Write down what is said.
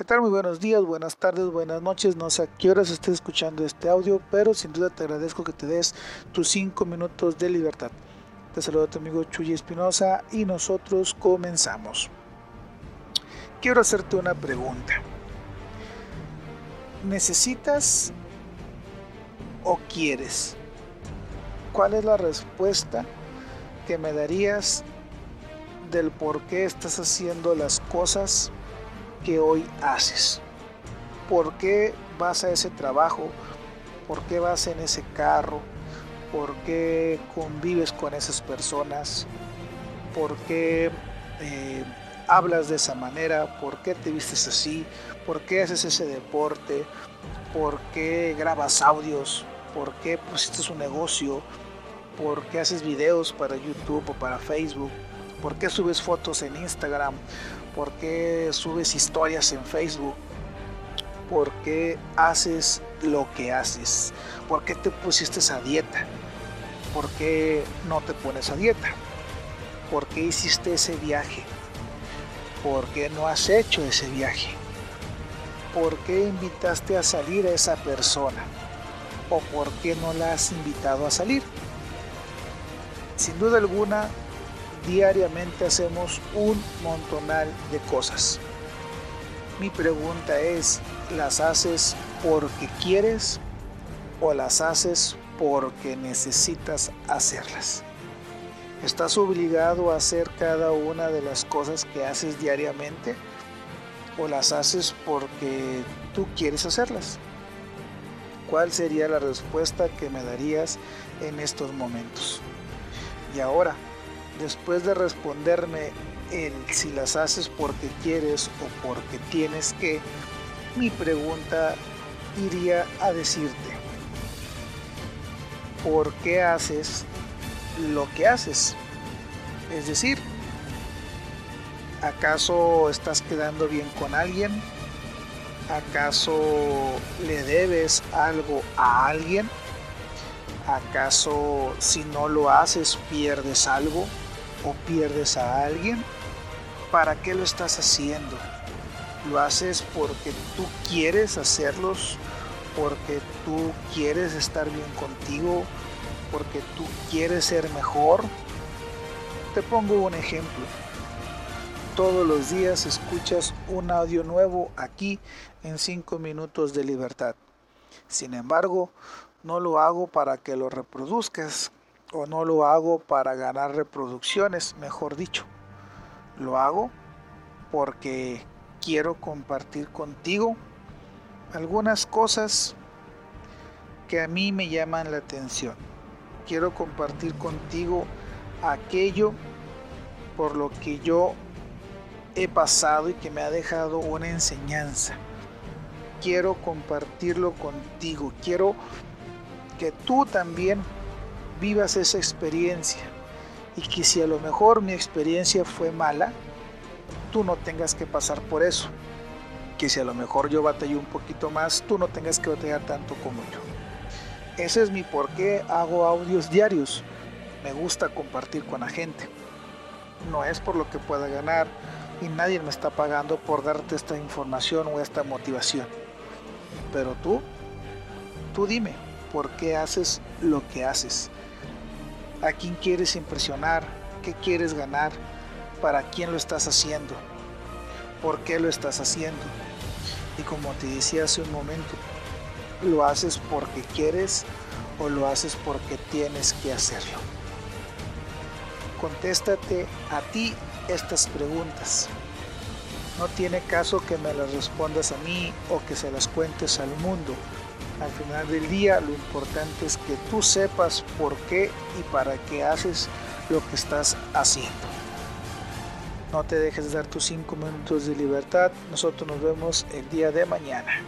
¿Qué tal? Muy buenos días, buenas tardes, buenas noches. No sé a qué horas estés escuchando este audio, pero sin duda te agradezco que te des tus 5 minutos de libertad. Te saludo a tu amigo Chuy Espinosa y nosotros comenzamos. Quiero hacerte una pregunta. ¿Necesitas o quieres? ¿Cuál es la respuesta que me darías del por qué estás haciendo las cosas que hoy haces. ¿Por qué vas a ese trabajo? ¿Por qué vas en ese carro? ¿Por qué convives con esas personas? ¿Por qué eh, hablas de esa manera? ¿Por qué te vistes así? ¿Por qué haces ese deporte? ¿Por qué grabas audios? ¿Por qué pusiste un negocio? ¿Por qué haces videos para YouTube o para Facebook? ¿Por qué subes fotos en Instagram? ¿Por qué subes historias en Facebook? ¿Por qué haces lo que haces? ¿Por qué te pusiste a dieta? ¿Por qué no te pones a dieta? ¿Por qué hiciste ese viaje? ¿Por qué no has hecho ese viaje? ¿Por qué invitaste a salir a esa persona? ¿O por qué no la has invitado a salir? Sin duda alguna, diariamente hacemos un montonal de cosas. Mi pregunta es, ¿las haces porque quieres o las haces porque necesitas hacerlas? ¿Estás obligado a hacer cada una de las cosas que haces diariamente o las haces porque tú quieres hacerlas? ¿Cuál sería la respuesta que me darías en estos momentos? Y ahora, después de responderme el si las haces porque quieres o porque tienes que, mi pregunta iría a decirte, ¿por qué haces lo que haces? Es decir, ¿acaso estás quedando bien con alguien? ¿Acaso le debes algo a alguien? ¿Acaso si no lo haces pierdes algo? O pierdes a alguien, ¿para qué lo estás haciendo? ¿Lo haces porque tú quieres hacerlos? ¿Porque tú quieres estar bien contigo? ¿Porque tú quieres ser mejor? Te pongo un ejemplo. Todos los días escuchas un audio nuevo aquí en 5 minutos de libertad. Sin embargo, no lo hago para que lo reproduzcas o no lo hago para ganar reproducciones, mejor dicho. Lo hago porque quiero compartir contigo algunas cosas que a mí me llaman la atención. Quiero compartir contigo aquello por lo que yo he pasado y que me ha dejado una enseñanza. Quiero compartirlo contigo. Quiero que tú también vivas esa experiencia y que si a lo mejor mi experiencia fue mala, tú no tengas que pasar por eso. Que si a lo mejor yo batallé un poquito más, tú no tengas que batallar tanto como yo. Ese es mi por qué hago audios diarios. Me gusta compartir con la gente. No es por lo que pueda ganar y nadie me está pagando por darte esta información o esta motivación. Pero tú, tú dime, ¿por qué haces lo que haces? A quién quieres impresionar, qué quieres ganar, para quién lo estás haciendo, por qué lo estás haciendo. Y como te decía hace un momento, ¿lo haces porque quieres o lo haces porque tienes que hacerlo? Contéstate a ti estas preguntas. No tiene caso que me las respondas a mí o que se las cuentes al mundo al final del día lo importante es que tú sepas por qué y para qué haces lo que estás haciendo. No te dejes dar tus 5 minutos de libertad. Nosotros nos vemos el día de mañana.